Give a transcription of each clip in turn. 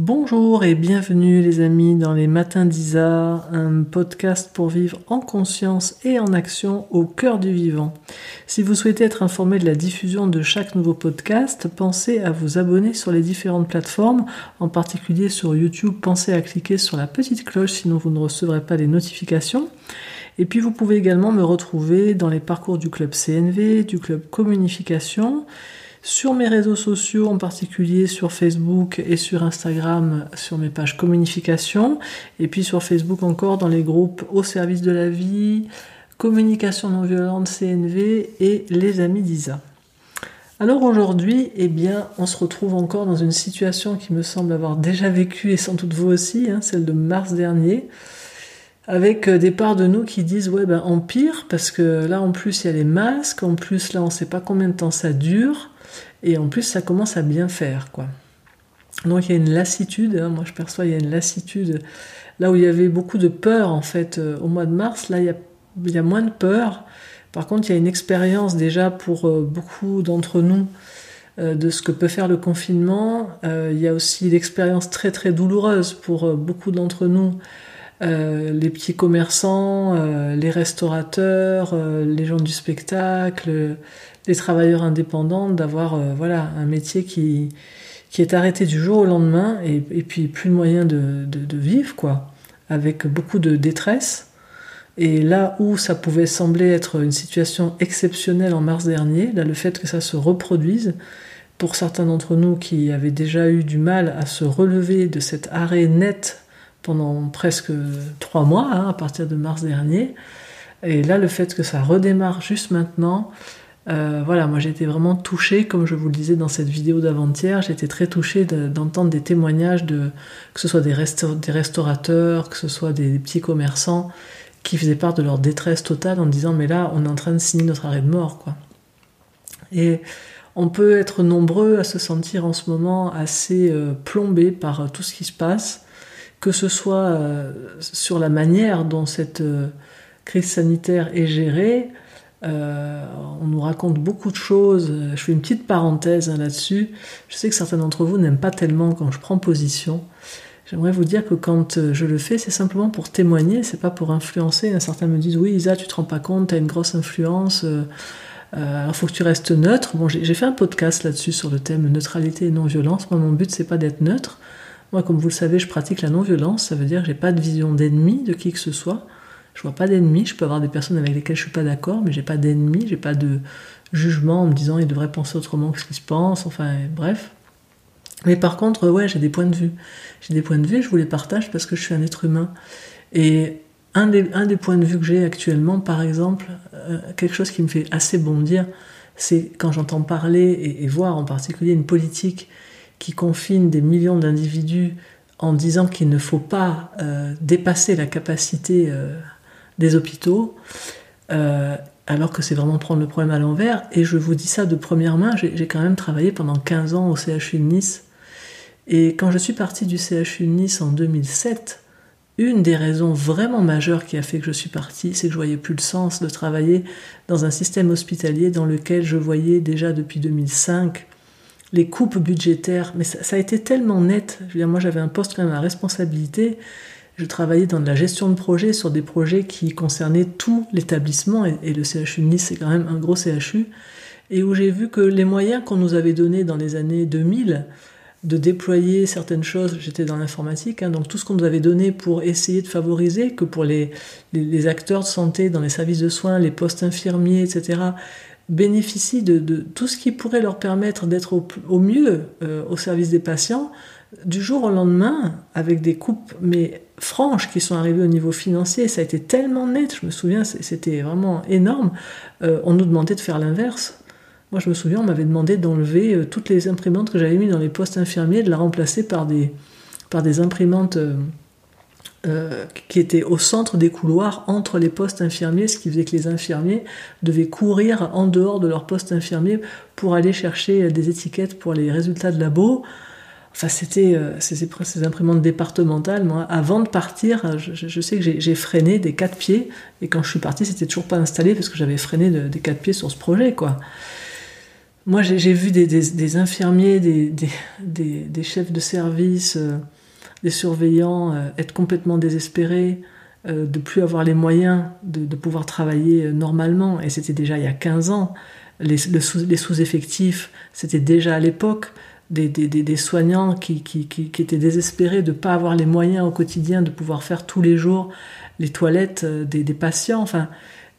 Bonjour et bienvenue les amis dans les matins d'Isa, un podcast pour vivre en conscience et en action au cœur du vivant. Si vous souhaitez être informé de la diffusion de chaque nouveau podcast, pensez à vous abonner sur les différentes plateformes, en particulier sur YouTube, pensez à cliquer sur la petite cloche sinon vous ne recevrez pas les notifications. Et puis vous pouvez également me retrouver dans les parcours du club CNV, du club Communication, sur mes réseaux sociaux, en particulier sur Facebook et sur Instagram, sur mes pages communication, et puis sur Facebook encore dans les groupes au service de la vie, communication non violente, CNV et les amis d'Isa. Alors aujourd'hui, eh bien, on se retrouve encore dans une situation qui me semble avoir déjà vécu, et sans doute vous aussi, hein, celle de mars dernier avec euh, des parts de nous qui disent ouais ben empire parce que là en plus il y a les masques, en plus là on sait pas combien de temps ça dure et en plus ça commence à bien faire quoi. Donc il y a une lassitude, hein. moi je perçois il y a une lassitude là où il y avait beaucoup de peur en fait euh, au mois de mars, là il y a, moins de peur. Par contre il y a une expérience déjà pour euh, beaucoup d'entre nous de ce que peut faire le confinement. il y a aussi l'expérience très très douloureuse pour beaucoup d'entre nous euh, les petits commerçants, euh, les restaurateurs, euh, les gens du spectacle, travailleurs indépendants, d'avoir voilà un métier qui qui est arrêté du jour au lendemain et, puis plus de moyen de, de, vivre quoi, avec beaucoup de détresse. Et là où ça pouvait sembler être une situation exceptionnelle en mars dernier, là le fait que ça se reproduise, pour certains d'entre nous qui avaient déjà eu du mal à se relever de cet arrêt net pendant presque trois mois, hein, à partir de mars dernier. Et là, le fait que ça redémarre juste maintenant, euh, voilà, moi j'ai été vraiment touchée, comme je vous le disais dans cette vidéo d'avant-hier, j'ai été très touchée d'entendre des témoignages de que ce soit des, des, restaurateurs, que ce soit des, petits commerçants qui faisaient part de leur détresse totale en disant mais là on est en train de signer notre arrêt de mort quoi. Et on peut être nombreux à se sentir en ce moment assez euh, plombé par tout ce qui se passe que ce soit euh, sur la manière dont cette euh, crise sanitaire est gérée. Euh, on nous raconte beaucoup de choses. Je fais une petite parenthèse hein, là-dessus. Je sais que certains d'entre vous n'aiment pas tellement quand je prends position. J'aimerais vous dire que quand je le fais, c'est simplement pour témoigner, c'est pas pour influencer. Certains me disent oui, Isa, tu te rends pas compte, tu as une grosse influence. Euh, alors faut que tu restes neutre. Bon, j'ai fait un podcast là-dessus sur le thème neutralité et non-violence. Moi, mon but c'est pas d'être neutre. Moi, comme vous le savez, je pratique la non-violence. Ça veut dire que j'ai pas de vision d'ennemi de qui que ce soit. Je vois pas d'ennemi. Je peux avoir des personnes avec lesquelles je suis pas d'accord, mais j'ai pas d'ennemi. J'ai pas de jugement en me disant il devrait penser autrement que ce qu'il se pense. Enfin, bref. Mais par contre, ouais, j'ai des points de vue. J'ai des points de vue. Je vous les partage parce que je suis un être humain. Et un des, un des points de vue que j'ai actuellement, par exemple, euh, quelque chose qui me fait assez bondir, c'est quand j'entends parler et voir en particulier une politique qui confine des millions d'individus en disant qu'il ne faut pas euh, dépasser la capacité euh, des hôpitaux, euh, alors que c'est vraiment prendre le problème à l'envers. Et je vous dis ça de première main, j'ai quand même travaillé pendant 15 ans au CHU de Nice. Et quand je suis partie du CHU de Nice en 2007, une des raisons vraiment majeures qui a fait que je suis partie, c'est que je voyais plus le sens de travailler dans un système hospitalier dans lequel je voyais déjà depuis 2005 les coupes budgétaires, mais ça, a été tellement net. Je veux dire, moi j'avais un poste quand même à responsabilité. Je travaillais dans la gestion de projet sur des projets qui concernaient tout l'établissement et, le CHU Nice c'est quand même un gros CHU et où j'ai vu que les moyens qu'on nous avait donnés dans les années 2000 de déployer certaines choses, j'étais dans l'informatique, hein, donc tout ce qu'on nous avait donné pour essayer de favoriser que pour les, les, acteurs de santé dans les services de soins, les postes infirmiers, etc., bénéficient de, tout ce qui pourrait leur permettre d'être au, mieux euh, au service des patients, du jour au lendemain, avec des coupes mais franches qui sont arrivées au niveau financier, ça a été tellement net, je me souviens, c'était vraiment énorme, euh, on nous demandait de faire l'inverse. Moi je me souviens, on m'avait demandé d'enlever euh, toutes les imprimantes que j'avais mises dans les postes infirmiers, de la remplacer par des, par des imprimantes... Euh, qui était au centre des couloirs entre les postes infirmiers, ce qui faisait que les infirmiers devaient courir en dehors de leur poste infirmier pour aller chercher des étiquettes pour les résultats de labo. Enfin, c'était euh, ces, imprimantes départementales. Moi, avant de partir, je, sais que j'ai freiné des quatre pieds, et quand je suis parti, c'était toujours pas installé parce que j'avais freiné des quatre pieds sur ce projet, quoi. moi, j'ai vu des, infirmiers, des, chefs de service, euh, des surveillants euh, être complètement désespérés, euh, de plus avoir les moyens de, pouvoir travailler normalement. Et c'était déjà il y a 15 ans. Les, sous-effectifs, c'était déjà à l'époque. Des, soignants qui, étaient désespérés de ne pas avoir les moyens au quotidien de pouvoir faire tous les jours les toilettes des, patients. Enfin,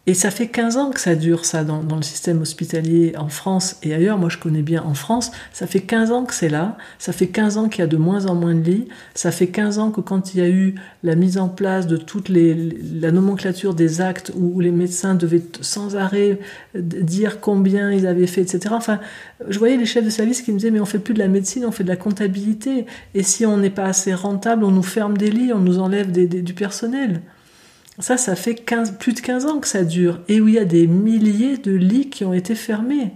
et ça fait 15 ans que ça dure, ça, dans, le système hospitalier en France et ailleurs. Moi, je connais bien en France. Ça fait 15 ans que c'est là. Ça fait 15 ans qu'il y a de moins en moins de lits. Ça fait 15 ans que quand il y a eu la mise en place de toute la nomenclature des actes où, les médecins devaient sans arrêt dire combien ils avaient fait, etc. Enfin, je voyais les chefs de service qui me disaient, mais on fait plus de la médecine, on fait de la comptabilité. Et si on n'est pas assez rentable, on nous ferme des lits, on nous enlève du personnel. Ça, ça fait plus de 15 ans que ça dure, et où il y a des milliers de lits qui ont été fermés.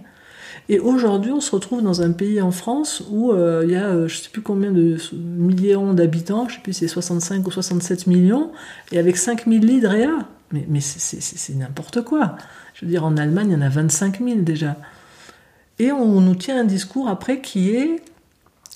Et aujourd'hui, on se retrouve dans un pays en France où euh, il y a euh, je ne sais plus combien de millions d'habitants, je ne sais plus si c'est 65 ou 67 millions, et avec 5000 lits de réa. Mais, mais c'est n'importe quoi. Je veux dire, en Allemagne, il y en a 25 000 déjà. Et on nous tient un discours après qui est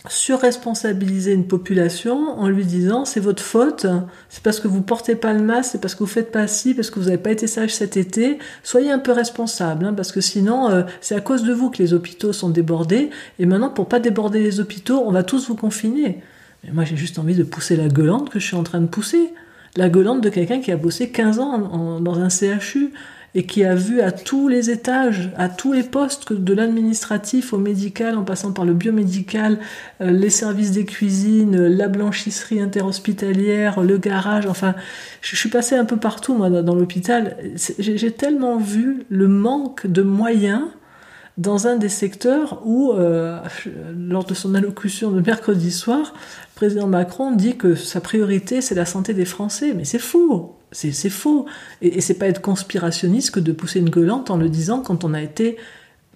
surresponsabiliser une population en lui disant c'est votre faute, c'est parce que vous portez pas le masque, c'est parce que vous faites pas ci, parce que vous n'avez pas été sage cet été, soyez un peu responsable, hein, parce que sinon euh, c'est à cause de vous que les hôpitaux sont débordés, et maintenant pour pas déborder les hôpitaux, on va tous vous confiner. Mais moi j'ai juste envie de pousser la gueulante que je suis en train de pousser, la gueulante de quelqu'un qui a bossé 15 ans dans un CHU, et qui a vu à tous les étages, à tous les postes, de l'administratif au médical, en passant par le biomédical, euh, les services des cuisines, la blanchisserie interhospitalière, le garage, enfin, je, suis passé un peu partout, moi, dans, l'hôpital. J'ai tellement vu le manque de moyens dans un des secteurs où, euh, lors de son allocution de mercredi soir, le président Macron dit que sa priorité, c'est la santé des Français. Mais c'est fou c'est faux. Et, et c'est pas être conspirationniste que de pousser une gueulante en le disant quand on a été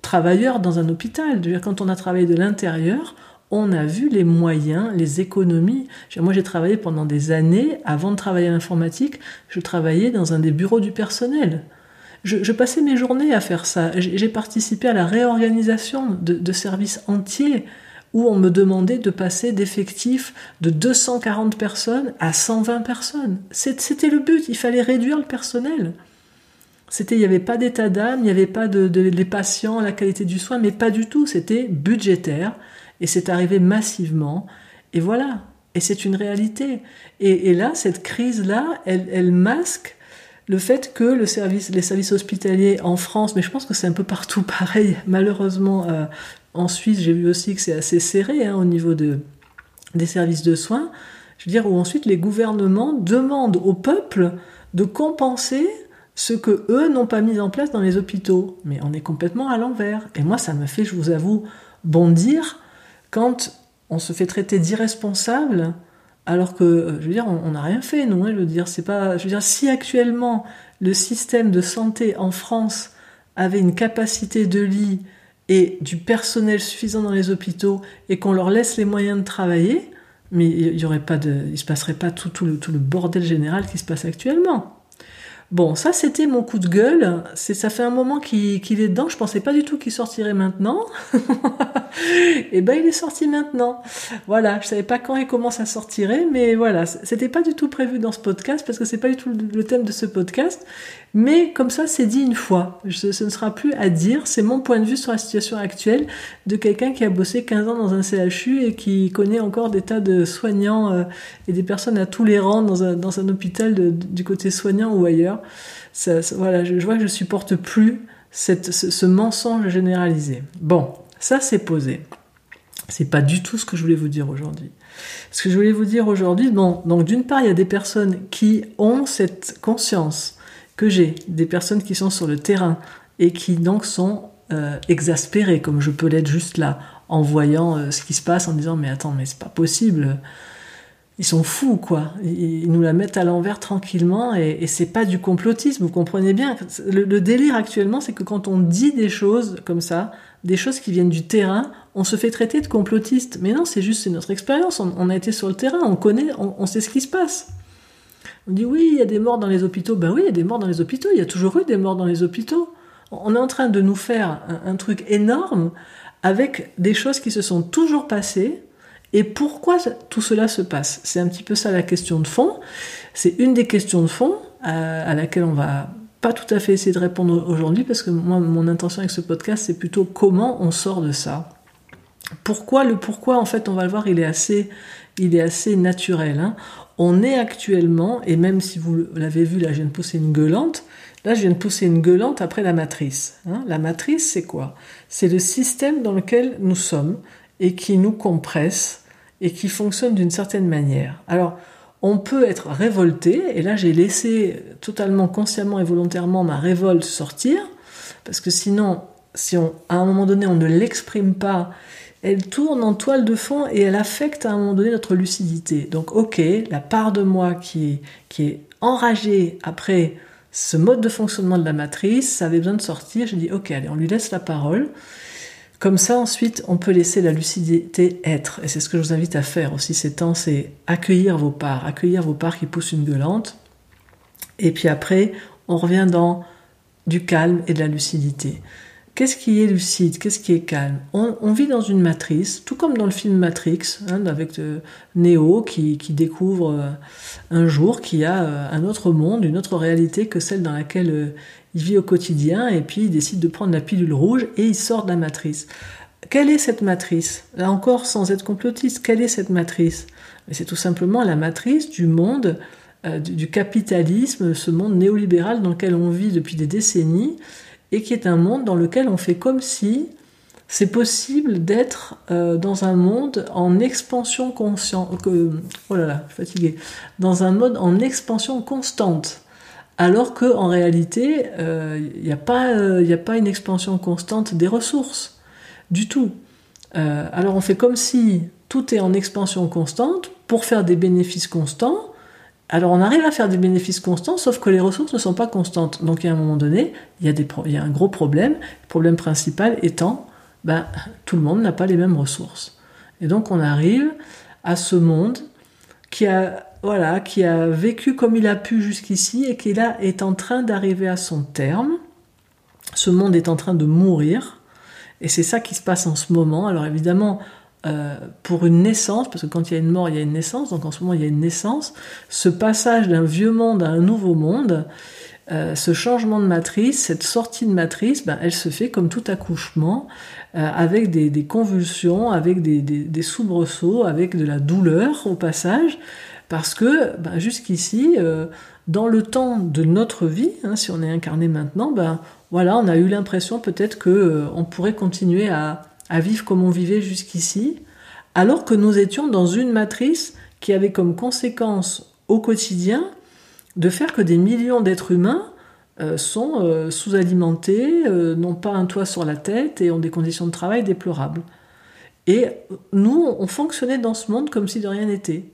travailleur dans un hôpital. Dire, quand on a travaillé de l'intérieur, on a vu les moyens, les économies. Moi, j'ai travaillé pendant des années, avant de travailler à l'informatique, je travaillais dans un des bureaux du personnel. Je, passais mes journées à faire ça. J'ai participé à la réorganisation de, de services entiers où on me demandait de passer d'effectifs de 240 personnes à 120 personnes. C'était le but, il fallait réduire le personnel. C'était, il n'y avait pas d'état d'âme, il n'y avait pas de, les patients, la qualité du soin, mais pas du tout. C'était budgétaire et c'est arrivé massivement. Et voilà. Et c'est une réalité. Et, là, cette crise-là, elle, masque le fait que le service, les services hospitaliers en France, mais je pense que c'est un peu partout pareil, malheureusement, euh, en Suisse, j'ai vu aussi que c'est assez serré hein, au niveau de, des services de soins. Je veux dire, où ensuite les gouvernements demandent au peuple de compenser ce que eux n'ont pas mis en place dans les hôpitaux. Mais on est complètement à l'envers. Et moi, ça me fait, je vous avoue, bondir quand on se fait traiter d'irresponsable alors que, euh, je veux dire, on n'a rien fait, non hein, dire, c'est pas. Je veux dire, si actuellement le système de santé en France avait une capacité de lit et du personnel suffisant dans les hôpitaux et qu'on leur laisse les moyens de travailler, mais il y aurait pas de, il se passerait pas tout, tout, le, tout le bordel général qui se passe actuellement. Bon, ça c'était mon coup de gueule. C'est, ça fait un moment qu'il, est dedans. Je pensais pas du tout qu'il sortirait maintenant. et ben il est sorti maintenant. Voilà, je savais pas quand et comment ça sortirait, mais voilà, c'était pas du tout prévu dans ce podcast parce que c'est pas du tout le thème de ce podcast. Mais comme ça, c'est dit une fois. ce ne sera plus à dire. C'est mon point de vue sur la situation actuelle de quelqu'un qui a bossé 15 ans dans un CHU et qui connaît encore des tas de soignants euh, et des personnes à tous les rangs dans un, dans un hôpital du côté soignant ou ailleurs. Ça, voilà, je, vois que je supporte plus cette, ce, mensonge généralisé. Bon, ça c'est posé. C'est pas du tout ce que je voulais vous dire aujourd'hui. Ce que je voulais vous dire aujourd'hui, bon, donc d'une part, il y a des personnes qui ont cette conscience que j'ai, des personnes qui sont sur le terrain et qui donc sont euh, exaspérées, comme je peux l'être juste là, en voyant euh, ce qui se passe, en disant mais attends, mais c'est pas possible. Ils sont fous, quoi. Ils nous la mettent à l'envers tranquillement et, c'est pas du complotisme, vous comprenez bien. Le, le délire actuellement, c'est que quand on dit des choses comme ça, des choses qui viennent du terrain, on se fait traiter de complotiste. Mais non, c'est juste, c'est notre expérience. On, a été sur le terrain, on connaît, on sait ce qui se passe. On dit oui, il y a des morts dans les hôpitaux. Ben oui, il y a des morts dans les hôpitaux. Il y a toujours eu des morts dans les hôpitaux. on est en train de nous faire un, truc énorme avec des choses qui se sont toujours passées. Et pourquoi tout cela se passe? C'est un petit peu ça la question de fond. C'est une des questions de fond à, à laquelle on va pas tout à fait essayer de répondre aujourd'hui parce que moi, mon intention avec ce podcast, c'est plutôt comment on sort de ça. Pourquoi le pourquoi, en fait, on va le voir, il est assez, il est assez naturel. Hein. On est actuellement, et même si vous l'avez vu, là, je viens de pousser une gueulante. Là, je viens de pousser une gueulante après la matrice. Hein. La matrice, c'est quoi? C'est le système dans lequel nous sommes et qui nous compresse et qui fonctionne d'une certaine manière. Alors, on peut être révolté, et là j'ai laissé totalement consciemment et volontairement ma révolte sortir, parce que sinon, si on, à un moment donné on ne l'exprime pas, elle tourne en toile de fond et elle affecte à un moment donné notre lucidité. Donc ok, la part de moi qui est, qui enragée après ce mode de fonctionnement de la matrice, ça avait besoin de sortir, j'ai dit ok, allez, on lui laisse la parole. Comme ça, ensuite, on peut laisser la lucidité être. Et c'est ce que je vous invite à faire aussi ces temps, c'est accueillir vos parts, accueillir vos parts qui poussent une gueulante. Et puis après, on revient dans du calme et de la lucidité. Qu'est-ce qui est lucide? Qu'est-ce qui est calme? On, vit dans une matrice, tout comme dans le film Matrix, hein, avec euh, Neo qui, découvre euh, un jour qu'il y a euh, un autre monde, une autre réalité que celle dans laquelle il vit au quotidien, et puis il décide de prendre la pilule rouge et il sort de la matrice. Quelle est cette matrice? Là encore, sans être complotiste, quelle est cette matrice? C'est tout simplement la matrice du monde, du capitalisme, ce monde néolibéral dans lequel on vit depuis des décennies et qui est un monde dans lequel on fait comme si c'est possible d'être euh, dans un monde en expansion consciente, oh là là, suis dans un mode en expansion constante, alors que en réalité, il euh, n'y a, euh, a pas une expansion constante des ressources. Du tout. alors on fait comme si tout est en expansion constante pour faire des bénéfices constants, alors on arrive à faire des bénéfices constants, sauf que les ressources ne sont pas constantes. Donc à un moment donné, il y a, un gros problème. Le problème principal étant, ben, tout le monde n'a pas les mêmes ressources. Et donc on arrive à ce monde qui a, voilà, qui a vécu comme il a pu jusqu'ici et qui là est en train d'arriver à son terme. Ce monde est en train de mourir. Et c'est ça qui se passe en ce moment. Alors évidemment, euh, pour une naissance, parce que quand il y a une mort, il y a une naissance, donc en ce moment il y a une naissance, ce passage d'un vieux monde à un nouveau monde, euh, ce changement de matrice, cette sortie de matrice, ben, elle se fait comme tout accouchement, euh, avec des, convulsions, avec des, soubresauts, avec de la douleur au passage, parce que ben, jusqu'ici, dans le temps de notre vie, hein, si on est incarné maintenant, ben, voilà, on a eu l'impression peut-être que on pourrait continuer à à vivre comme on vivait jusqu'ici, alors que nous étions dans une matrice qui avait comme conséquence au quotidien de faire que des millions d'êtres humains euh, sont euh, sous-alimentés, euh, n'ont pas un toit sur la tête et ont des conditions de travail déplorables. Et nous, on fonctionnait dans ce monde comme si de rien n'était,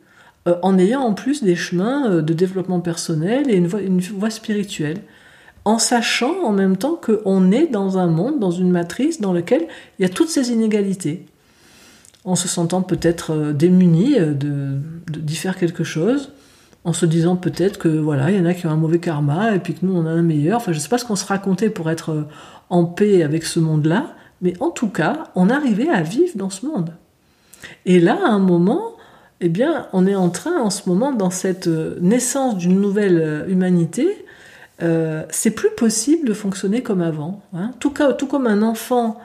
en ayant en plus des chemins de développement personnel et une une voie spirituelle en sachant en même temps qu'on est dans un monde, dans une matrice dans laquelle il y a toutes ces inégalités. En se sentant peut-être euh, démuni euh, de, d'y faire quelque chose, en se disant peut-être que voilà, il y en a qui ont un mauvais karma et puis que nous on a un meilleur. Enfin, je ne sais pas ce qu'on se racontait pour être euh, en paix avec ce monde-là, mais en tout cas, on arrivait à vivre dans ce monde. Et là, à un moment, eh bien, on est en train en ce moment, dans cette naissance d'une nouvelle humanité, euh, c'est plus possible de fonctionner comme avant. Hein. Tout, comme un enfant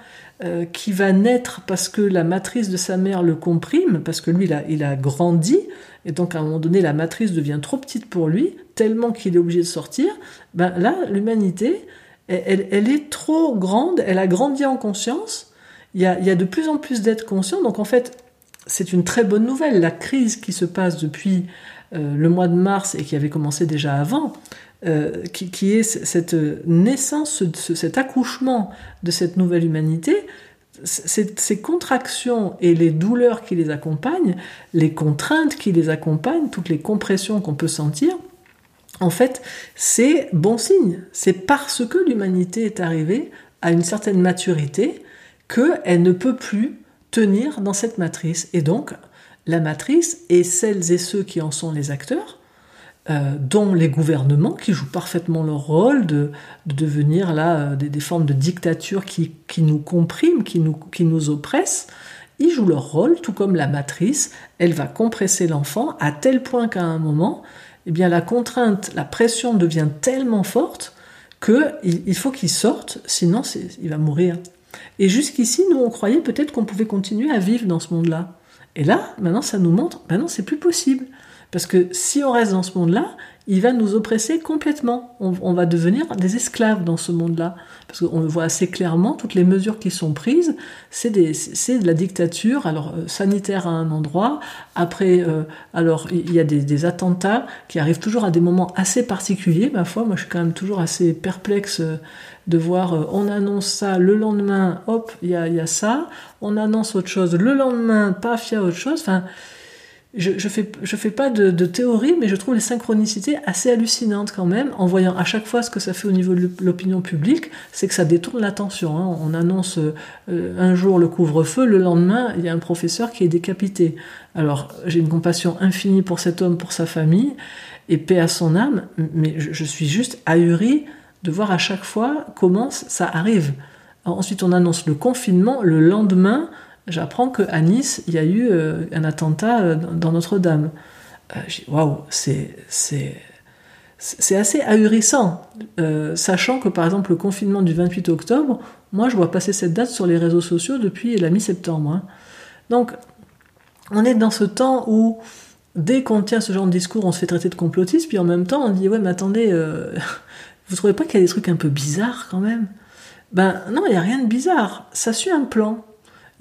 euh, qui va naître parce que la matrice de sa mère le comprime, parce que lui, il a, grandi, et donc à un moment donné, la matrice devient trop petite pour lui, tellement qu'il est obligé de sortir, ben là, l'humanité, elle, est trop grande, elle a grandi en conscience, il y a, de plus en plus d'êtres conscients, donc en fait, c'est une très bonne nouvelle. La crise qui se passe depuis euh, le mois de mars et qui avait commencé déjà avant, euh, qui, est cette naissance, cet accouchement de cette nouvelle humanité, ces contractions et les douleurs qui les accompagnent, les contraintes qui les accompagnent, toutes les compressions qu'on peut sentir, en fait, c'est bon signe. C'est parce que l'humanité est arrivée à une certaine maturité qu'elle ne peut plus tenir dans cette matrice. Et donc, la matrice et celles et ceux qui en sont les acteurs, euh, dont les gouvernements qui jouent parfaitement leur rôle de, devenir là euh, des, formes de dictature qui, nous compriment, qui nous, qui nous oppressent, ils jouent leur rôle, tout comme la matrice, elle va compresser l'enfant à tel point qu'à un moment, eh bien la contrainte, la pression devient tellement forte qu'il il faut qu'il sorte, sinon il va mourir. Et jusqu'ici, nous on croyait peut-être qu'on pouvait continuer à vivre dans ce monde-là. Et là, maintenant, ça nous montre, maintenant, c'est plus possible. Parce que si on reste dans ce monde-là, il va nous oppresser complètement. On, va devenir des esclaves dans ce monde-là. Parce qu'on le voit assez clairement, toutes les mesures qui sont prises, c'est de la dictature, alors euh, sanitaire à un endroit, après, euh, alors il y a des, attentats qui arrivent toujours à des moments assez particuliers, ma foi, moi je suis quand même toujours assez perplexe euh, de voir, on annonce ça, le lendemain, hop, il y a, ça, on annonce autre chose, le lendemain, paf, il y a autre chose, enfin je, je fais je fais pas de, de, théorie, mais je trouve les synchronicités assez hallucinantes quand même, en voyant à chaque fois ce que ça fait au niveau de l'opinion publique, c'est que ça détourne l'attention. Hein. On annonce euh, un jour le couvre-feu, le lendemain il y a un professeur qui est décapité. Alors j'ai une compassion infinie pour cet homme, pour sa famille, et paix à son âme, mais je, je suis juste ahuri de voir à chaque fois comment ça arrive. ensuite on annonce le confinement, le lendemain j'apprends qu'à Nice, il y a eu euh, un attentat euh, dans Notre-Dame. Euh, waouh, c'est, c'est, c'est assez ahurissant, sachant que par exemple le confinement du 28 octobre, moi je vois passer cette date sur les réseaux sociaux depuis la mi-septembre. Hein. Donc on est dans ce temps où dès qu'on tient ce genre de discours, on se fait traiter de complotiste, puis en même temps on dit ouais mais attendez, vous trouvez pas qu'il y a des trucs un peu bizarres quand même? Ben non, il n'y a rien de bizarre, ça suit un plan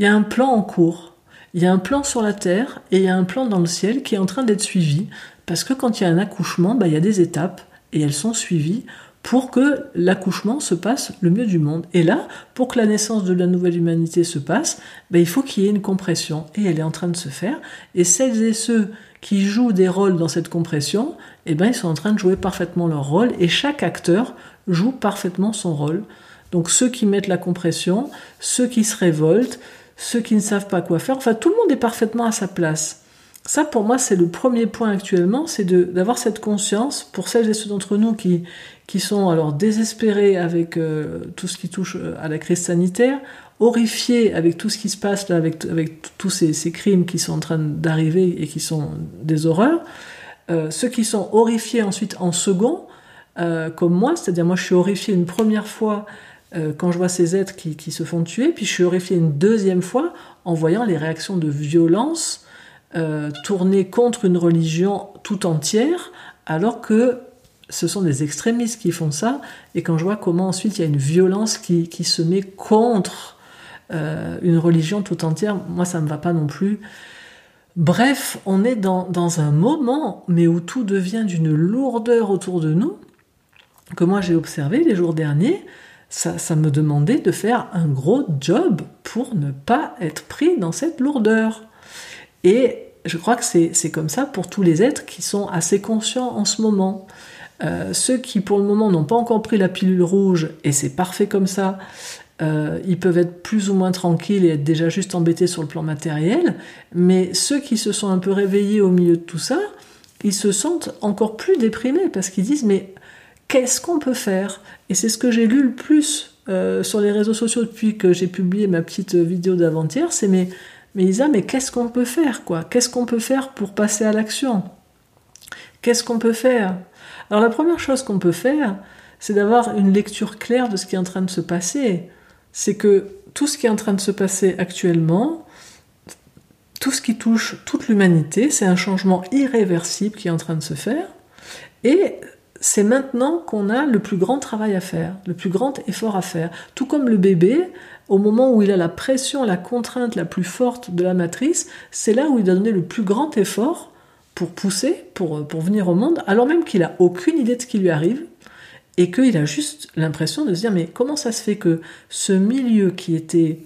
il y a un plan en cours. Il y a un plan sur la Terre et il y a un plan dans le ciel qui est en train d'être suivi. Parce que quand il y a un accouchement, bah, il y a des étapes et elles sont suivies pour que l'accouchement se passe le mieux du monde. Et là, pour que la naissance de la nouvelle humanité se passe, bah, il faut qu'il y ait une compression. Et elle est en train de se faire. Et celles et ceux qui jouent des rôles dans cette compression, eh ben, ils sont en train de jouer parfaitement leur rôle. Et chaque acteur joue parfaitement son rôle. Donc ceux qui mettent la compression, ceux qui se révoltent, ceux qui ne savent pas quoi faire. Enfin, tout le monde est parfaitement à sa place. Ça, pour moi, c'est le premier point actuellement, c'est d'avoir cette conscience pour celles et ceux d'entre nous qui, qui sont alors désespérés avec euh, tout ce qui touche euh, à la crise sanitaire, horrifiés avec tout ce qui se passe là, avec, avec tous ces, crimes qui sont en train d'arriver et qui sont des horreurs. Euh, ceux qui sont horrifiés ensuite en second, comme moi, c'est-à-dire moi je suis horrifié une première fois euh, quand je vois ces êtres qui, se font tuer, puis je suis horrifiée une deuxième fois en voyant les réactions de violence euh, tournées contre une religion tout entière, alors que ce sont des extrémistes qui font ça, et quand je vois comment ensuite il y a une violence qui, se met contre euh, une religion tout entière, moi ça ne me va pas non plus. Bref, on est dans, dans un moment, mais où tout devient d'une lourdeur autour de nous, que moi j'ai observé les jours derniers, ça, me demandait de faire un gros job pour ne pas être pris dans cette lourdeur. Et je crois que c'est comme ça pour tous les êtres qui sont assez conscients en ce moment. Euh, ceux qui pour le moment n'ont pas encore pris la pilule rouge, et c'est parfait comme ça, euh, ils peuvent être plus ou moins tranquilles et être déjà juste embêtés sur le plan matériel, mais ceux qui se sont un peu réveillés au milieu de tout ça, ils se sentent encore plus déprimés parce qu'ils disent mais qu'est-ce qu'on peut faire? Et c'est ce que j'ai lu le plus euh, sur les réseaux sociaux depuis que j'ai publié ma petite vidéo d'avant-hier, c'est mais, mais Isa, mais qu'est-ce qu'on peut faire quoi? Qu'est-ce qu'on peut faire pour passer à l'action? Qu'est-ce qu'on peut faire? Alors la première chose qu'on peut faire, c'est d'avoir une lecture claire de ce qui est en train de se passer. C'est que tout ce qui est en train de se passer actuellement, tout ce qui touche toute l'humanité, c'est un changement irréversible qui est en train de se faire. Et c'est maintenant qu'on a le plus grand travail à faire, le plus grand effort à faire. Tout comme le bébé, au moment où il a la pression, la contrainte la plus forte de la matrice, c'est là où il doit donner le plus grand effort pour pousser, pour, pour venir au monde, alors même qu'il n'a aucune idée de ce qui lui arrive, et qu'il a juste l'impression de se dire, mais comment ça se fait que ce milieu qui était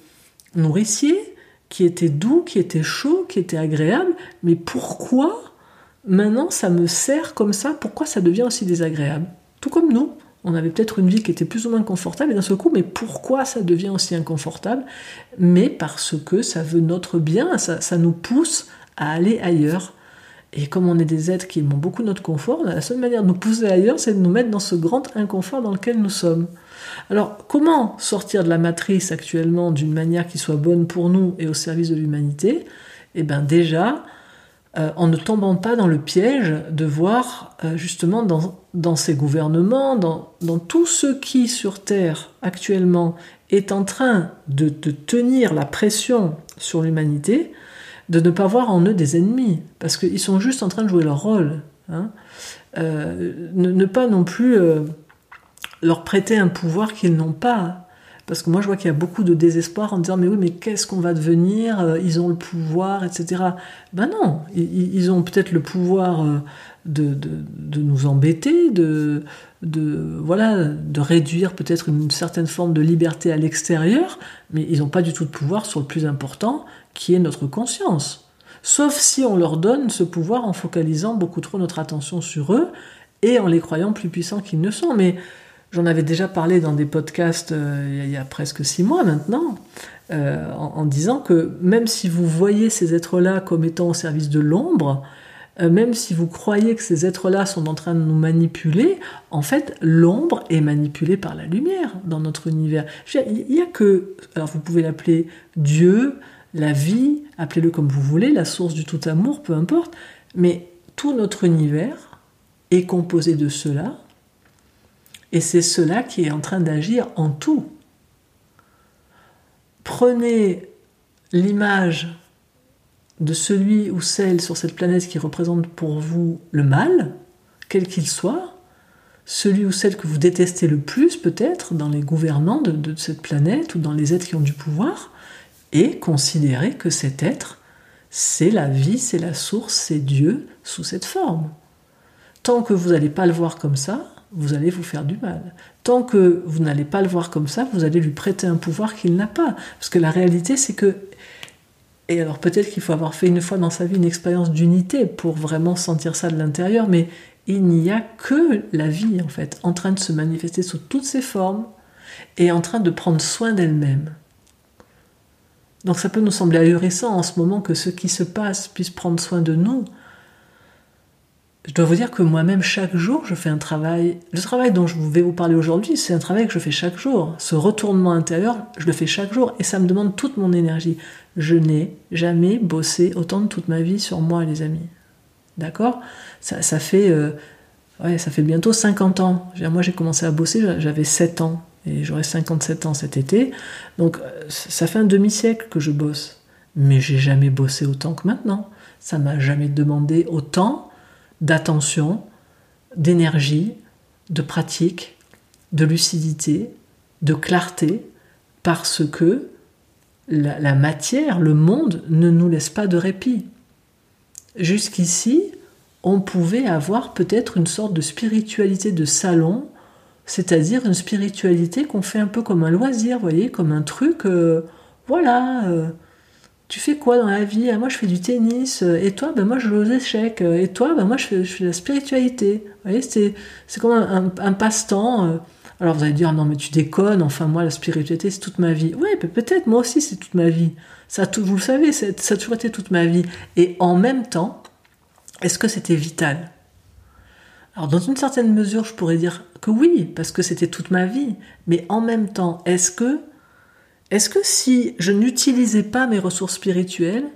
nourricier, qui était doux, qui était chaud, qui était agréable, mais pourquoi Maintenant, ça me sert comme ça, pourquoi ça devient aussi désagréable? Tout comme nous, on avait peut-être une vie qui était plus ou moins confortable, et d'un seul coup, mais pourquoi ça devient aussi inconfortable? Mais parce que ça veut notre bien, ça, nous pousse à aller ailleurs. Et comme on est des êtres qui aiment beaucoup notre confort, la seule manière de nous pousser ailleurs, c'est de nous mettre dans ce grand inconfort dans lequel nous sommes. Alors, comment sortir de la matrice actuellement d'une manière qui soit bonne pour nous et au service de l'humanité? Eh bien, déjà, euh, en ne tombant pas dans le piège de voir euh, justement dans, ces gouvernements, dans, tout ce qui sur Terre actuellement est en train de, tenir la pression sur l'humanité, de ne pas voir en eux des ennemis, parce qu'ils sont juste en train de jouer leur rôle. Hein. Euh, ne, pas non plus leur prêter un pouvoir qu'ils n'ont pas. Parce que moi, je vois qu'il y a beaucoup de désespoir en disant, mais oui, mais qu'est-ce qu'on va devenir euh, Ils ont le pouvoir, etc. Ben non, ils, ont peut-être le pouvoir euh, de, de, nous embêter, de, de, voilà, de réduire peut-être une certaine forme de liberté à l'extérieur, mais ils n'ont pas du tout de pouvoir sur le plus important, qui est notre conscience. Sauf si on leur donne ce pouvoir en focalisant beaucoup trop notre attention sur eux et en les croyant plus puissants qu'ils ne sont. Mais J'en avais déjà parlé dans des podcasts euh, il y a presque six mois maintenant, euh, en, disant que même si vous voyez ces êtres-là comme étant au service de l'ombre, euh, même si vous croyez que ces êtres-là sont en train de nous manipuler, en fait, l'ombre est manipulée par la lumière dans notre univers. Il n'y a que, alors vous pouvez l'appeler Dieu, la vie, appelez-le comme vous voulez, la source du tout amour, peu importe, mais tout notre univers est composé de cela, et c'est cela qui est en train d'agir en tout. Prenez l'image de celui ou celle sur cette planète qui représente pour vous le mal, quel qu'il soit, celui ou celle que vous détestez le plus peut-être dans les gouvernants de, de, cette planète ou dans les êtres qui ont du pouvoir, et considérez que cet être, c'est la vie, c'est la source, c'est Dieu sous cette forme. Tant que vous n'allez pas le voir comme ça, vous allez vous faire du mal. Tant que vous n'allez pas le voir comme ça, vous allez lui prêter un pouvoir qu'il n'a pas. Parce que la réalité, c'est que... Et alors peut-être qu'il faut avoir fait une fois dans sa vie une expérience d'unité pour vraiment sentir ça de l'intérieur, mais il n'y a que la vie, en fait, en train de se manifester sous toutes ses formes et en train de prendre soin d'elle-même. Donc ça peut nous sembler ahurissant en ce moment que ce qui se passe puisse prendre soin de nous, je dois vous dire que moi-même, chaque jour, je fais un travail. Le travail dont je vais vous parler aujourd'hui, c'est un travail que je fais chaque jour. Ce retournement intérieur, je le fais chaque jour et ça me demande toute mon énergie. Je n'ai jamais bossé autant de toute ma vie sur moi, les amis. D'accord? Ça, fait, euh, ça fait bientôt 50 ans. Moi, j'ai commencé à bosser, j'avais 7 ans et j'aurai 57 ans cet été. Donc, euh, ça fait un demi-siècle que je bosse. Mais j'ai jamais bossé autant que maintenant. Ça m'a jamais demandé autant d'attention, d'énergie, de pratique, de lucidité, de clarté, parce que la, matière, le monde, ne nous laisse pas de répit. Jusqu'ici, on pouvait avoir peut-être une sorte de spiritualité de salon, c'est-à-dire une spiritualité qu'on fait un peu comme un loisir, voyez, comme un truc, euh, voilà, euh, tu fais quoi dans la vie? Ah, Moi, je fais du tennis. Et toi ben, Moi, je joue aux échecs. Et toi ben, Moi, je fais, de la spiritualité. Vous voyez, c'est, comme un, passe-temps. Euh. Alors, vous allez dire, non, mais tu déconnes. Enfin, moi, la spiritualité, c'est toute ma vie. Oui, peut-être, moi aussi, c'est toute ma vie. Ça, vous le savez, ça a toujours été toute ma vie. Et en même temps, est-ce que c'était vital? Alors dans une certaine mesure, je pourrais dire que oui, parce que c'était toute ma vie. Mais en même temps, est-ce que est-ce que si je n'utilisais pas mes ressources spirituelles,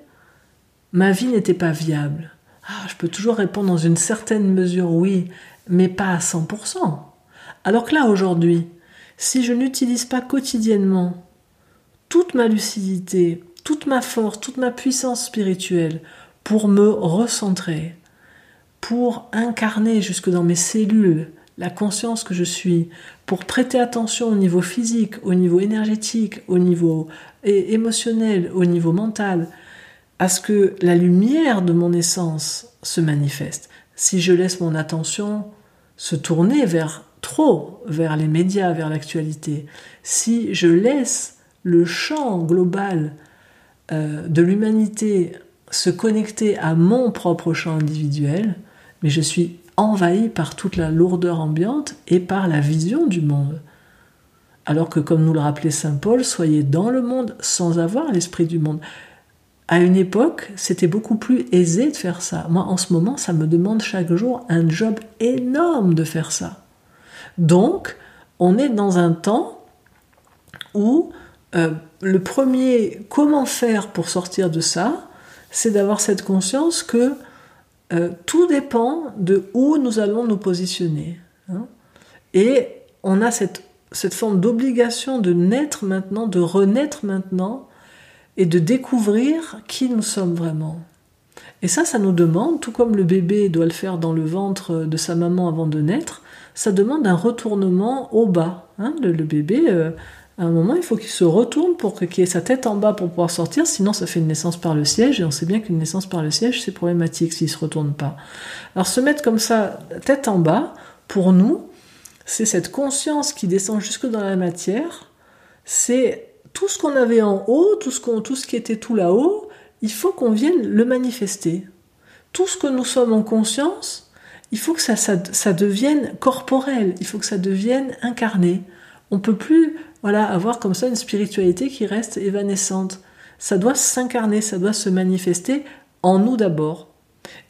ma vie n'était pas viable? Ah, Je peux toujours répondre dans une certaine mesure oui, mais pas à 100%. Alors que là, aujourd'hui, si je n'utilise pas quotidiennement toute ma lucidité, toute ma force, toute ma puissance spirituelle pour me recentrer, pour incarner jusque dans mes cellules la conscience que je suis, pour prêter attention au niveau physique, au niveau énergétique, au niveau émotionnel, au niveau mental, à ce que la lumière de mon essence se manifeste. Si je laisse mon attention se tourner vers trop, vers les médias, vers l'actualité, si je laisse le champ global euh, de l'humanité se connecter à mon propre champ individuel, mais je suis envahi par toute la lourdeur ambiante et par la vision du monde. Alors que, comme nous le rappelait Saint Paul, soyez dans le monde sans avoir l'esprit du monde. à une époque, c'était beaucoup plus aisé de faire ça. Moi, en ce moment, ça me demande chaque jour un job énorme de faire ça. Donc, on est dans un temps où euh, le premier comment faire pour sortir de ça, c'est d'avoir cette conscience que euh, tout dépend de où nous allons nous positionner. Hein. Et on a cette, cette forme d'obligation de naître maintenant, de renaître maintenant, et de découvrir qui nous sommes vraiment. Et ça, ça nous demande, tout comme le bébé doit le faire dans le ventre de sa maman avant de naître, ça demande un retournement au bas. Hein. le, bébé, euh, à un moment, il faut qu'il se retourne pour qu'il ait sa tête en bas pour pouvoir sortir, sinon ça fait une naissance par le siège, et on sait bien qu'une naissance par le siège, c'est problématique s'il ne se retourne pas. Alors se mettre comme ça, tête en bas, pour nous, c'est cette conscience qui descend jusque dans la matière, c'est tout ce qu'on avait en haut, tout ce, tout ce qui était tout là-haut, il faut qu'on vienne le manifester. Tout ce que nous sommes en conscience, il faut que ça, ça, devienne corporel, il faut que ça devienne incarné. On peut plus voilà, avoir comme ça une spiritualité qui reste évanescente. Ça doit s'incarner, ça doit se manifester en nous d'abord.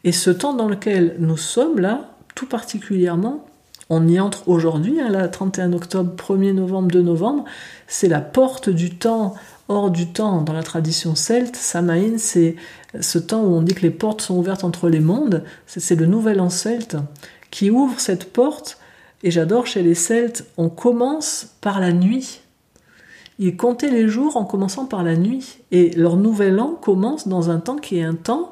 Et ce temps dans lequel nous sommes là, tout particulièrement, on y entre aujourd'hui, hein, là, 31 octobre, 1er novembre, 2 novembre, c'est la porte du temps hors du temps dans la tradition celte. Samaïn, c'est ce temps où on dit que les portes sont ouvertes entre les mondes. C'est le nouvel an celte qui ouvre cette porte. Et j'adore chez les Celtes, on commence par la nuit. Ils comptaient les jours en commençant par la nuit. Et leur nouvel an commence dans un temps qui est un temps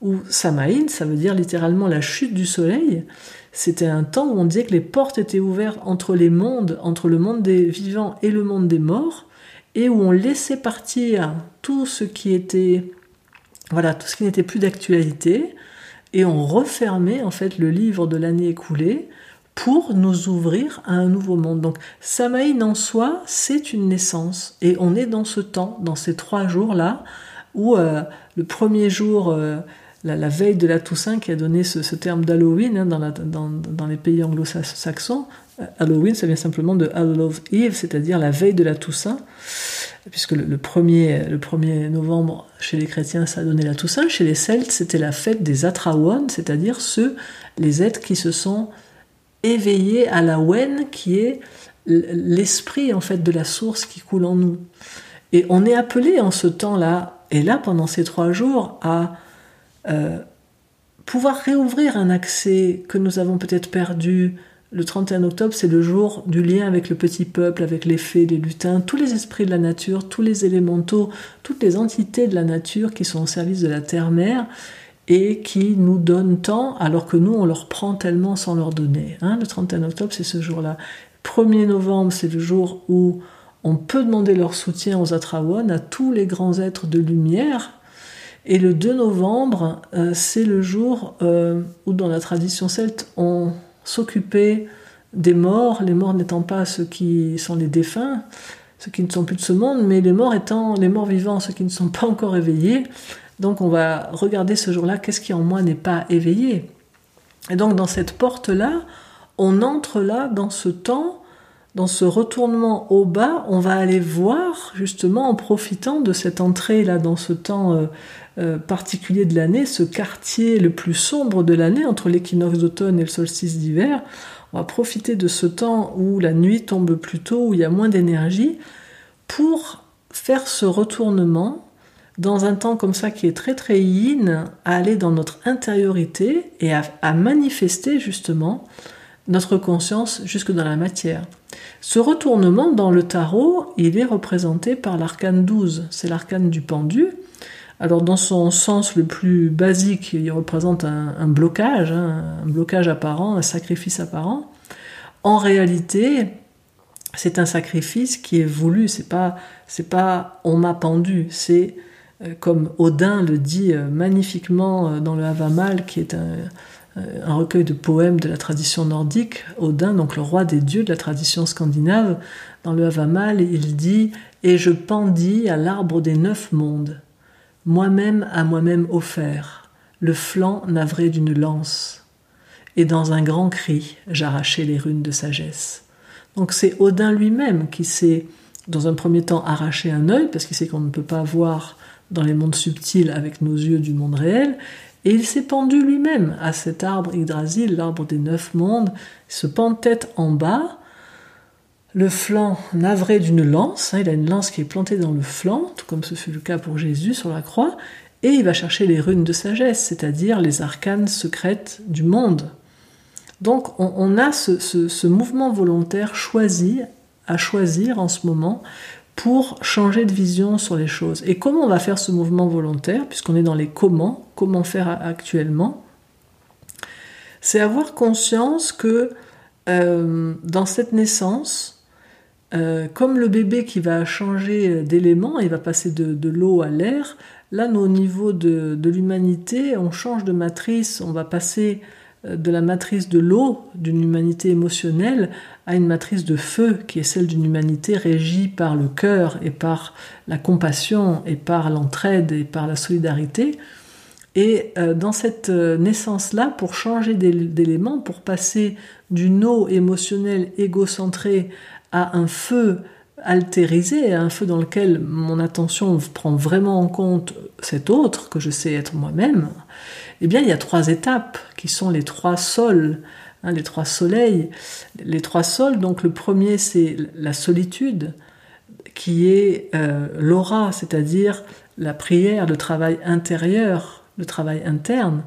où Samaïn, ça veut dire littéralement la chute du soleil, c'était un temps où on disait que les portes étaient ouvertes entre les mondes, entre le monde des vivants et le monde des morts, et où on laissait partir tout ce qui était, voilà, tout ce qui n'était plus d'actualité, et on refermait en fait le livre de l'année écoulée pour nous ouvrir à un nouveau monde. Donc Samaïn en soi, c'est une naissance, et on est dans ce temps, dans ces trois jours-là, où euh, le premier jour, euh, la, veille de la Toussaint qui a donné ce, terme d'Halloween hein, dans, les pays anglo-saxons. Euh, Halloween, ça vient simplement de Hallow Eve, c'est-à-dire la veille de la Toussaint, puisque le, 1er, le 1er novembre, chez les chrétiens, ça a donné la Toussaint. Chez les Celtes, c'était la fête des Atrawon, c'est-à-dire ceux, les êtres qui se sont éveillés à la Wen, qui est l'esprit en fait de la source qui coule en nous. Et on est appelé en ce temps-là, et là pendant ces trois jours, à euh, pouvoir réouvrir un accès que nous avons peut-être perdu. Le 31 octobre, c'est le jour du lien avec le petit peuple, avec les fées, les lutins, tous les esprits de la nature, tous les élémentaux, toutes les entités de la nature qui sont au service de la terre-mère et qui nous donnent tant alors que nous, on leur prend tellement sans leur donner. Hein. le 31 octobre, c'est ce jour-là. 1er novembre, c'est le jour où on peut demander leur soutien aux Atrawon, à tous les grands êtres de lumière, et le 2 novembre, euh, c'est le jour euh, où dans la tradition celte, on s'occupait des morts, les morts n'étant pas ceux qui sont les défunts, ceux qui ne sont plus de ce monde, mais les morts étant les morts vivants, ceux qui ne sont pas encore éveillés. Donc on va regarder ce jour-là, qu'est-ce qui en moi n'est pas éveillé. Et donc dans cette porte-là, on entre là dans ce temps dans ce retournement au bas, on va aller voir justement en profitant de cette entrée là dans ce temps euh, euh, particulier de l'année, ce quartier le plus sombre de l'année entre l'équinoxe d'automne et le solstice d'hiver. On va profiter de ce temps où la nuit tombe plus tôt, où il y a moins d'énergie, pour faire ce retournement dans un temps comme ça qui est très très yin, à aller dans notre intériorité et à, à manifester justement notre conscience jusque dans la matière. Ce retournement dans le tarot, il est représenté par l'arcane 12, c'est l'arcane du pendu, alors dans son sens le plus basique, il représente un, blocage, hein, un blocage apparent, un sacrifice apparent. En réalité, c'est un sacrifice qui est voulu. C'est pas, c'est pas on m'a pendu. C'est comme Odin le dit euh, magnifiquement euh, dans le Havamal, qui est un, un, recueil de poèmes de la tradition nordique. Odin, donc le roi des dieux de la tradition scandinave, dans le Havamal, il dit Et je pendis à l'arbre des neuf mondes moi-même à moi-même offert, le flanc navré d'une lance, et dans un grand cri, j'arrachai les runes de sagesse. Donc c'est Odin lui-même qui s'est, dans un premier temps, arraché un œil, parce qu'il sait qu'on ne peut pas voir dans les mondes subtils avec nos yeux du monde réel, et il s'est pendu lui-même à cet arbre Yggdrasil, l'arbre des neuf mondes, se pend tête en bas, le flanc navré d'une lance, hein, il a une lance qui est plantée dans le flanc, tout comme ce fut le cas pour Jésus sur la croix, et il va chercher les runes de sagesse, c'est-à-dire les arcanes secrètes du monde. Donc on, a ce, mouvement volontaire choisi, à choisir en ce moment, pour changer de vision sur les choses. Et comment on va faire ce mouvement volontaire, puisqu'on est dans les comment, comment faire actuellement? C'est avoir conscience que euh, dans cette naissance, euh, comme le bébé qui va changer d'élément, il va passer de l'eau à l'air, Là, au niveau de, l'humanité, on change de matrice, on va passer de la matrice de l'eau, d'une humanité émotionnelle, à une matrice de feu, qui est celle d'une humanité régie par le cœur et par la compassion et par l'entraide et par la solidarité. Et euh, dans cette euh, naissance-là, pour changer d'élément, pour passer d'une eau émotionnelle égocentrée à un feu altérisé, un feu dans lequel mon attention prend vraiment en compte cet autre que je sais être moi-même, eh bien il y a trois étapes qui sont les trois sols, hein, les trois soleils. Les trois sols, donc le premier c'est la solitude, qui est euh, l'aura, c'est-à-dire la prière, le travail intérieur, le travail interne.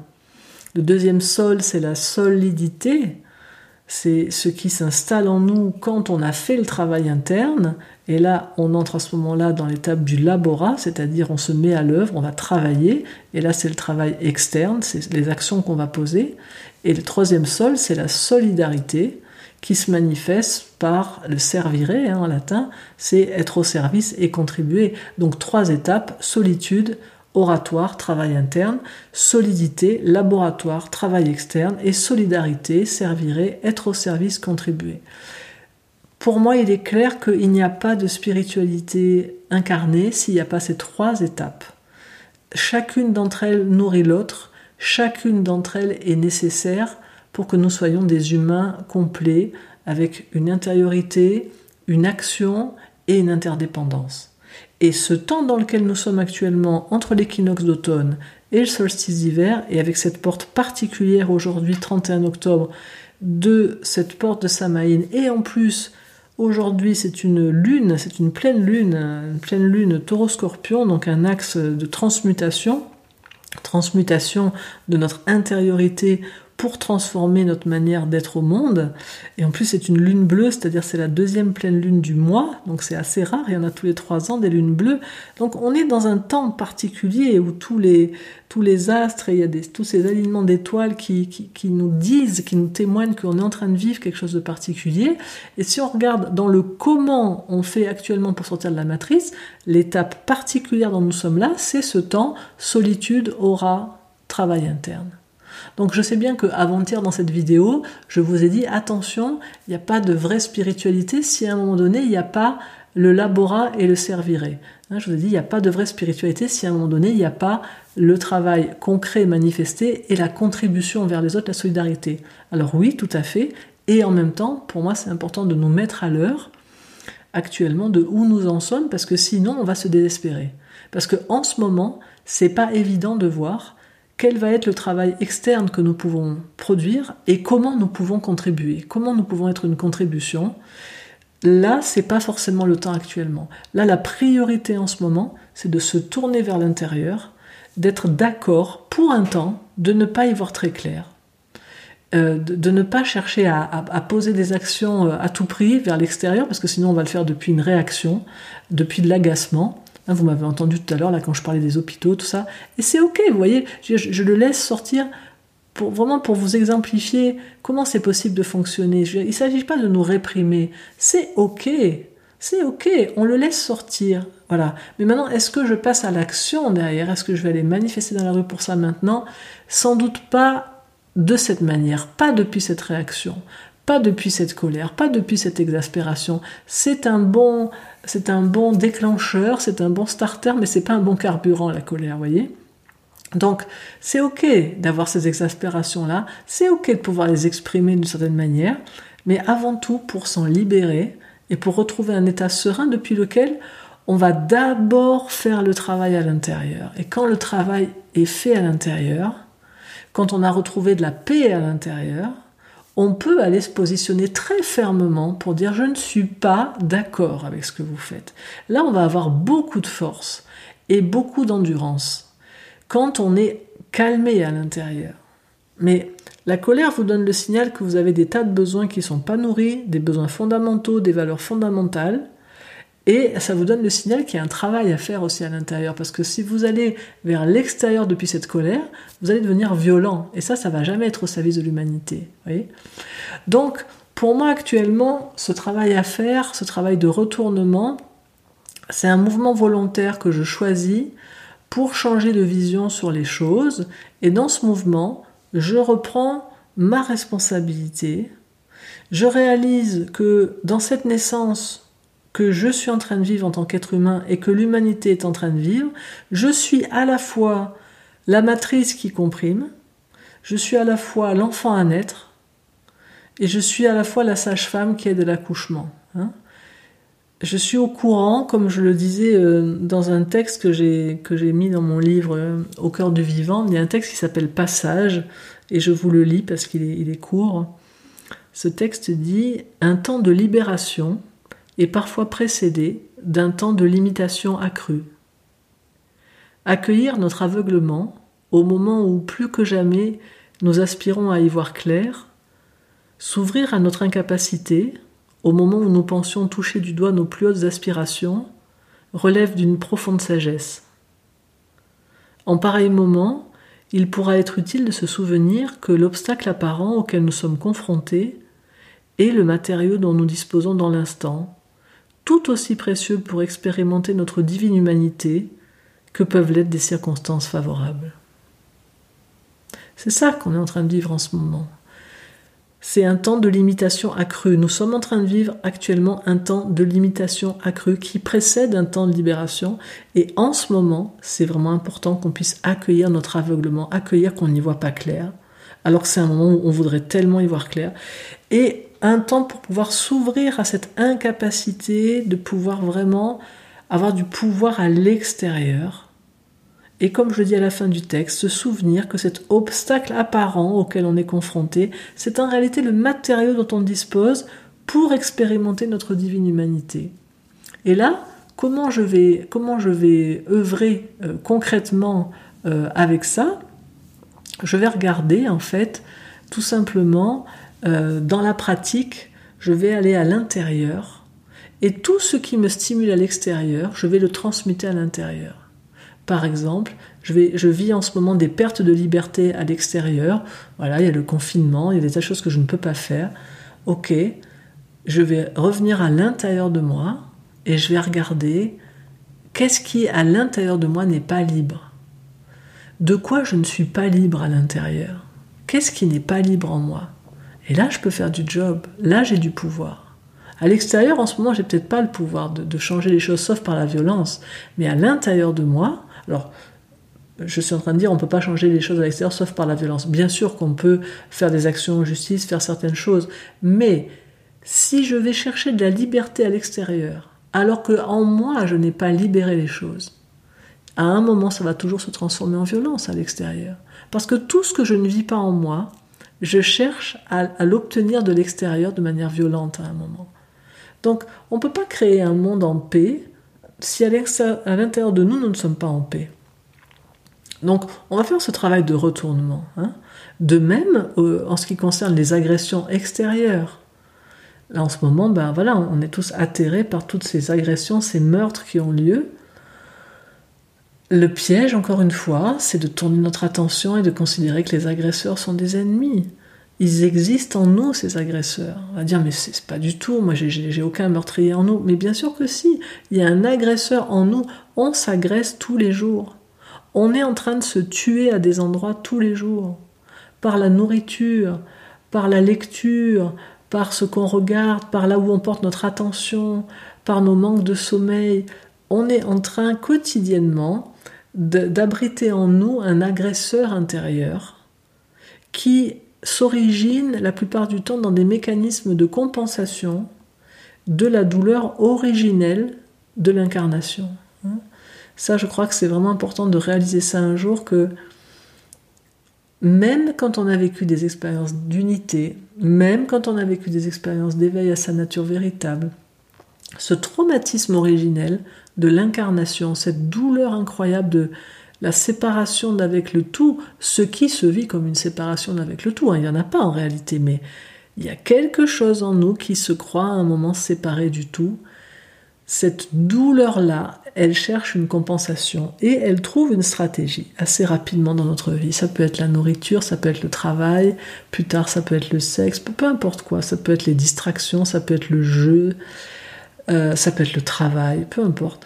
Le deuxième sol, c'est la solidité, c'est ce qui s'installe en nous quand on a fait le travail interne. Et là, on entre à ce moment-là dans l'étape du laborat, c'est-à-dire on se met à l'œuvre, on va travailler. Et là, c'est le travail externe, c'est les actions qu'on va poser. Et le troisième sol, c'est la solidarité qui se manifeste par le servire hein, en latin, c'est être au service et contribuer. Donc trois étapes, solitude, oratoire, travail interne, solidité, laboratoire, travail externe, et solidarité, servirait, être au service, contribuer. Pour moi, il est clair qu'il n'y a pas de spiritualité incarnée s'il n'y a pas ces trois étapes. Chacune d'entre elles nourrit l'autre, chacune d'entre elles est nécessaire pour que nous soyons des humains complets, avec une intériorité, une action et une interdépendance. Et ce temps dans lequel nous sommes actuellement, entre l'équinoxe d'automne et le solstice d'hiver, et avec cette porte particulière aujourd'hui, 31 octobre, de cette porte de Samaïn, et en plus, aujourd'hui, c'est une lune, c'est une pleine lune, une pleine lune taureau-scorpion, donc un axe de transmutation, transmutation de notre intériorité pour transformer notre manière d'être au monde. Et en plus, c'est une lune bleue, c'est-à-dire c'est la deuxième pleine lune du mois, donc c'est assez rare, il y en a tous les trois ans des lunes bleues. Donc on est dans un temps particulier où tous les, tous les astres, et il y a tous ces alignements d'étoiles qui, qui, qui, nous disent, qui nous témoignent qu'on est en train de vivre quelque chose de particulier. Et si on regarde dans le comment on fait actuellement pour sortir de la matrice, l'étape particulière dont nous sommes là, c'est ce temps solitude, aura, travail interne. Donc je sais bien qu'avant-hier dans cette vidéo, je vous ai dit attention, il n'y a pas de vraie spiritualité si à un moment donné il n'y a pas le labora et le serviré. Hein, je vous ai dit il n'y a pas de vraie spiritualité si à un moment donné il n'y a pas le travail concret manifesté et la contribution vers les autres, la solidarité. Alors oui, tout à fait. Et en même temps, pour moi, c'est important de nous mettre à l'heure actuellement de où nous en sommes parce que sinon on va se désespérer. Parce que en ce moment, c'est pas évident de voir quel va être le travail externe que nous pouvons produire et comment nous pouvons contribuer, comment nous pouvons être une contribution. Là, c'est pas forcément le temps actuellement. Là, la priorité en ce moment, c'est de se tourner vers l'intérieur, d'être d'accord pour un temps, de ne pas y voir très clair, euh, de, ne pas chercher à, poser des actions euh, à tout prix vers l'extérieur, parce que sinon on va le faire depuis une réaction, depuis de l'agacement, Hein, vous m'avez entendu tout à l'heure, là, quand je parlais des hôpitaux, tout ça. Et c'est OK, vous voyez, je, le laisse sortir pour, vraiment pour vous exemplifier comment c'est possible de fonctionner. il ne s'agit pas de nous réprimer. C'est OK. C'est OK, on le laisse sortir. Voilà. Mais maintenant, est-ce que je passe à l'action derrière? Est-ce que je vais aller manifester dans la rue pour ça maintenant? Sans doute pas de cette manière, pas depuis cette réaction, pas depuis cette colère, pas depuis cette exaspération. C'est un bon, c'est un bon déclencheur, c'est un bon starter, mais c'est pas un bon carburant la colère, voyez. Donc c'est ok d'avoir ces exaspérations-là, c'est ok de pouvoir les exprimer d'une certaine manière, mais avant tout pour s'en libérer et pour retrouver un état serein depuis lequel on va d'abord faire le travail à l'intérieur. Et quand le travail est fait à l'intérieur, quand on a retrouvé de la paix à l'intérieur, on peut aller se positionner très fermement pour dire je ne suis pas d'accord avec ce que vous faites. Là, on va avoir beaucoup de force et beaucoup d'endurance quand on est calmé à l'intérieur. Mais la colère vous donne le signal que vous avez des tas de besoins qui ne sont pas nourris, des besoins fondamentaux, des valeurs fondamentales, et ça vous donne le signal qu'il y a un travail à faire aussi à l'intérieur. Parce que si vous allez vers l'extérieur depuis cette colère, vous allez devenir violent. Et ça, ça va jamais être au service de l'humanité. Donc, pour moi actuellement, ce travail à faire, ce travail de retournement, c'est un mouvement volontaire que je choisis pour changer de vision sur les choses. Et dans ce mouvement, je reprends ma responsabilité. Je réalise que dans cette naissance, que je suis en train de vivre en tant qu'être humain et que l'humanité est en train de vivre, je suis à la fois la matrice qui comprime, je suis à la fois l'enfant à naître, et je suis à la fois la sage-femme qui est de l'accouchement. Hein. Je suis au courant, comme je le disais euh, dans un texte que j'ai que j'ai mis dans mon livre euh, Au cœur du vivant. Il y a un texte qui s'appelle Passage, et je vous le lis parce qu'il est, il est court. Ce texte dit Un temps de libération est parfois précédé d'un temps de limitation accrue. Accueillir notre aveuglement au moment où plus que jamais nous aspirons à y voir clair, s'ouvrir à notre incapacité au moment où nous pensions toucher du doigt nos plus hautes aspirations, relève d'une profonde sagesse. En pareil moment, il pourra être utile de se souvenir que l'obstacle apparent auquel nous sommes confrontés est le matériau dont nous disposons dans l'instant, tout aussi précieux pour expérimenter notre divine humanité que peuvent l'être des circonstances favorables. C'est ça qu'on est en train de vivre en ce moment. C'est un temps de limitation accrue. Nous sommes en train de vivre actuellement un temps de limitation accrue qui précède un temps de libération. Et en ce moment, c'est vraiment important qu'on puisse accueillir notre aveuglement, accueillir qu'on n'y voit pas clair, alors que c'est un moment où on voudrait tellement y voir clair. Un temps pour pouvoir s'ouvrir à cette incapacité de pouvoir vraiment avoir du pouvoir à l'extérieur. Et comme je le dis à la fin du texte, se souvenir que cet obstacle apparent auquel on est confronté, c'est en réalité le matériau dont on dispose pour expérimenter notre divine humanité. Et là, comment je vais, comment je vais œuvrer euh, concrètement euh, avec ça? Je vais regarder en fait tout simplement euh, dans la pratique, je vais aller à l'intérieur et tout ce qui me stimule à l'extérieur, je vais le transmuter à l'intérieur. Par exemple, je, je vis en ce moment des pertes de liberté à l'extérieur. Voilà, il y a le confinement, il y a des tas de choses que je ne peux pas faire. Ok, je vais revenir à l'intérieur de moi et je vais regarder qu'est-ce qui à l'intérieur de moi n'est pas libre. De quoi je ne suis pas libre à l'intérieur? Qu'est-ce qui n'est pas libre en moi? Et là, je peux faire du job. Là, j'ai du pouvoir. À l'extérieur, en ce moment, j'ai peut-être pas le pouvoir de, changer les choses, sauf par la violence. Mais à l'intérieur de moi, alors, je suis en train de dire, on ne peut pas changer les choses à l'extérieur, sauf par la violence. Bien sûr qu'on peut faire des actions en justice, faire certaines choses. Mais si je vais chercher de la liberté à l'extérieur, alors que en moi, je n'ai pas libéré les choses, à un moment, ça va toujours se transformer en violence à l'extérieur. Parce que tout ce que je ne vis pas en moi, je cherche à, l'obtenir de l'extérieur de manière violente à un moment. Donc on ne peut pas créer un monde en paix si à l'intérieur de nous, nous ne sommes pas en paix. Donc on va faire ce travail de retournement. Hein. De même, euh, en ce qui concerne les agressions extérieures, là en ce moment, ben voilà, on est tous atterrés par toutes ces agressions, ces meurtres qui ont lieu. Le piège, encore une fois, c'est de tourner notre attention et de considérer que les agresseurs sont des ennemis. Ils existent en nous, ces agresseurs. On va dire, mais c'est pas du tout, moi j'ai aucun meurtrier en nous. Mais bien sûr que si, il y a un agresseur en nous, on s'agresse tous les jours. On est en train de se tuer à des endroits tous les jours. Par la nourriture, par la lecture, par ce qu'on regarde, par là où on porte notre attention, par nos manques de sommeil. On est en train quotidiennement d'abriter en nous un agresseur intérieur qui s'origine la plupart du temps dans des mécanismes de compensation de la douleur originelle de l'incarnation. Hein. Ça, je crois que c'est vraiment important de réaliser ça un jour que même quand on a vécu des expériences d'unité, même quand on a vécu des expériences d'éveil à sa nature véritable, ce traumatisme originel de l'incarnation, cette douleur incroyable de la séparation d'avec le tout, ce qui se vit comme une séparation d'avec le tout, hein, il n'y en a pas en réalité, mais il y a quelque chose en nous qui se croit à un moment séparé du tout. Cette douleur-là, elle cherche une compensation et elle trouve une stratégie assez rapidement dans notre vie. Ça peut être la nourriture, ça peut être le travail, plus tard ça peut être le sexe, peu importe quoi. Ça peut être les distractions, ça peut être le jeu, euh, ça peut être le travail, peu importe.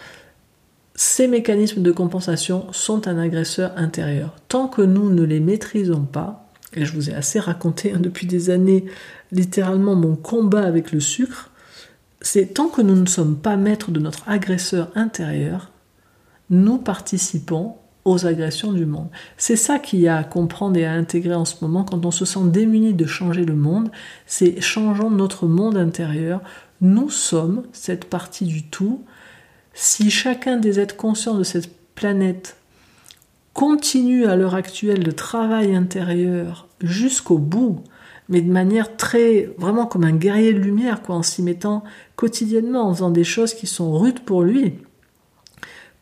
Ces mécanismes de compensation sont un agresseur intérieur. Tant que nous ne les maîtrisons pas, et je vous ai assez raconté hein, depuis des années littéralement mon combat avec le sucre, c'est tant que nous ne sommes pas maîtres de notre agresseur intérieur, nous participons aux agressions du monde. C'est ça qu'il y a à comprendre et à intégrer en ce moment quand on se sent démuni de changer le monde, c'est changeons notre monde intérieur. Nous sommes cette partie du tout. Si chacun des êtres conscients de cette planète continue à l'heure actuelle le travail intérieur jusqu'au bout, mais de manière très, vraiment comme un guerrier de lumière, quoi, en s'y mettant quotidiennement, en faisant des choses qui sont rudes pour lui,